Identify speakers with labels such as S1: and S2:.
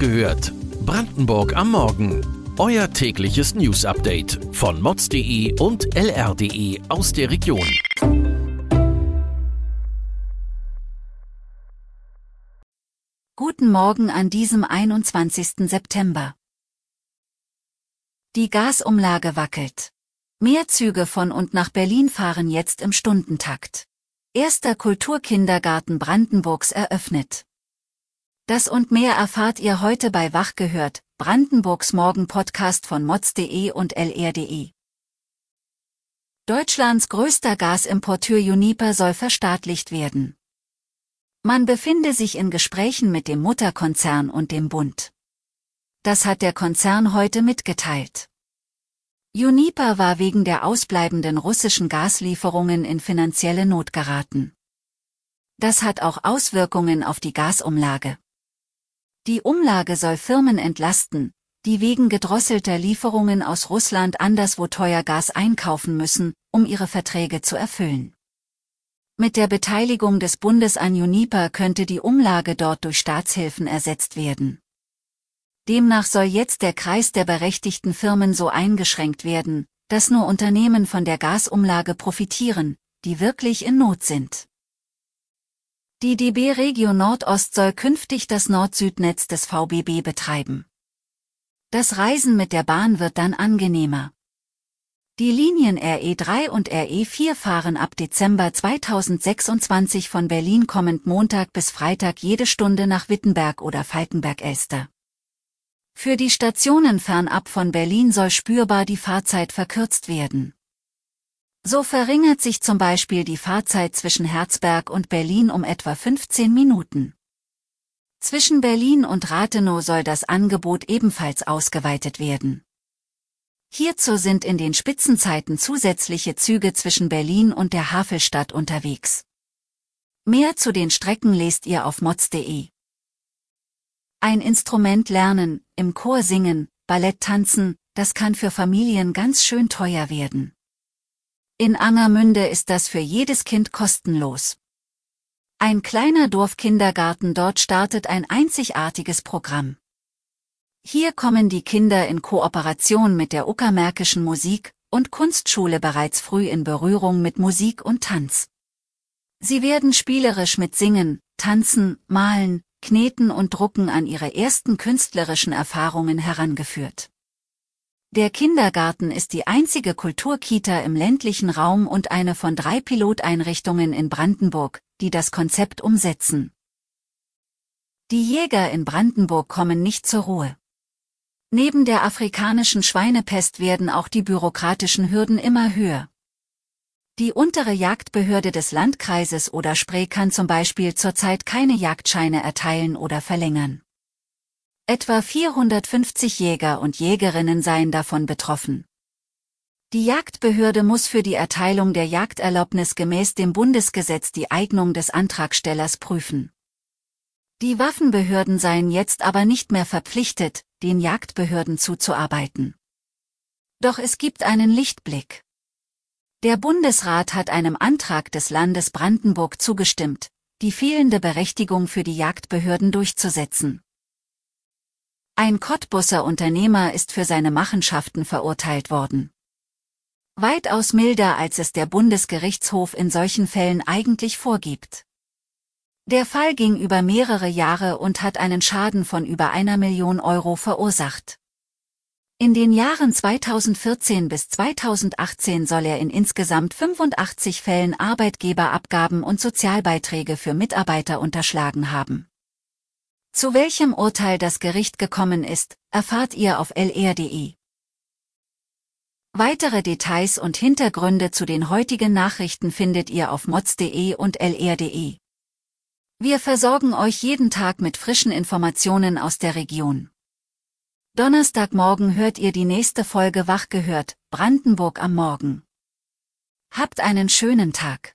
S1: gehört. Brandenburg am Morgen. Euer tägliches News-Update von mods.de und lr.de aus der Region.
S2: Guten Morgen an diesem 21. September. Die Gasumlage wackelt. Mehr Züge von und nach Berlin fahren jetzt im Stundentakt. Erster Kulturkindergarten Brandenburgs eröffnet. Das und mehr erfahrt ihr heute bei Wach gehört, Brandenburgs Morgen-Podcast von mods.de und lr.de. Deutschlands größter Gasimporteur Uniper soll verstaatlicht werden. Man befinde sich in Gesprächen mit dem Mutterkonzern und dem Bund. Das hat der Konzern heute mitgeteilt. Uniper war wegen der ausbleibenden russischen Gaslieferungen in finanzielle Not geraten. Das hat auch Auswirkungen auf die Gasumlage. Die Umlage soll Firmen entlasten, die wegen gedrosselter Lieferungen aus Russland anderswo teuer Gas einkaufen müssen, um ihre Verträge zu erfüllen. Mit der Beteiligung des Bundes an Uniper könnte die Umlage dort durch Staatshilfen ersetzt werden. Demnach soll jetzt der Kreis der berechtigten Firmen so eingeschränkt werden, dass nur Unternehmen von der Gasumlage profitieren, die wirklich in Not sind. Die DB Regio Nordost soll künftig das Nord-Süd-Netz des VBB betreiben. Das Reisen mit der Bahn wird dann angenehmer. Die Linien RE3 und RE4 fahren ab Dezember 2026 von Berlin kommend Montag bis Freitag jede Stunde nach Wittenberg oder Falkenberg-Elster. Für die Stationen fernab von Berlin soll spürbar die Fahrzeit verkürzt werden. So verringert sich zum Beispiel die Fahrzeit zwischen Herzberg und Berlin um etwa 15 Minuten. Zwischen Berlin und Rathenow soll das Angebot ebenfalls ausgeweitet werden. Hierzu sind in den Spitzenzeiten zusätzliche Züge zwischen Berlin und der Havelstadt unterwegs. Mehr zu den Strecken lest ihr auf mods.de. Ein Instrument lernen, im Chor singen, Ballett tanzen, das kann für Familien ganz schön teuer werden. In Angermünde ist das für jedes Kind kostenlos. Ein kleiner Dorfkindergarten dort startet ein einzigartiges Programm. Hier kommen die Kinder in Kooperation mit der Uckermärkischen Musik- und Kunstschule bereits früh in Berührung mit Musik und Tanz. Sie werden spielerisch mit Singen, Tanzen, Malen, Kneten und Drucken an ihre ersten künstlerischen Erfahrungen herangeführt. Der Kindergarten ist die einzige Kulturkita im ländlichen Raum und eine von drei Piloteinrichtungen in Brandenburg, die das Konzept umsetzen. Die Jäger in Brandenburg kommen nicht zur Ruhe. Neben der afrikanischen Schweinepest werden auch die bürokratischen Hürden immer höher. Die untere Jagdbehörde des Landkreises oder Spree kann zum Beispiel zurzeit keine Jagdscheine erteilen oder verlängern. Etwa 450 Jäger und Jägerinnen seien davon betroffen. Die Jagdbehörde muss für die Erteilung der Jagderlaubnis gemäß dem Bundesgesetz die Eignung des Antragstellers prüfen. Die Waffenbehörden seien jetzt aber nicht mehr verpflichtet, den Jagdbehörden zuzuarbeiten. Doch es gibt einen Lichtblick. Der Bundesrat hat einem Antrag des Landes Brandenburg zugestimmt, die fehlende Berechtigung für die Jagdbehörden durchzusetzen. Ein Cottbusser Unternehmer ist für seine Machenschaften verurteilt worden. Weitaus milder als es der Bundesgerichtshof in solchen Fällen eigentlich vorgibt. Der Fall ging über mehrere Jahre und hat einen Schaden von über einer Million Euro verursacht. In den Jahren 2014 bis 2018 soll er in insgesamt 85 Fällen Arbeitgeberabgaben und Sozialbeiträge für Mitarbeiter unterschlagen haben. Zu welchem Urteil das Gericht gekommen ist, erfahrt ihr auf lr.de. Weitere Details und Hintergründe zu den heutigen Nachrichten findet ihr auf mods.de und lr.de. Wir versorgen euch jeden Tag mit frischen Informationen aus der Region. Donnerstagmorgen hört ihr die nächste Folge Wach gehört, Brandenburg am Morgen. Habt einen schönen Tag.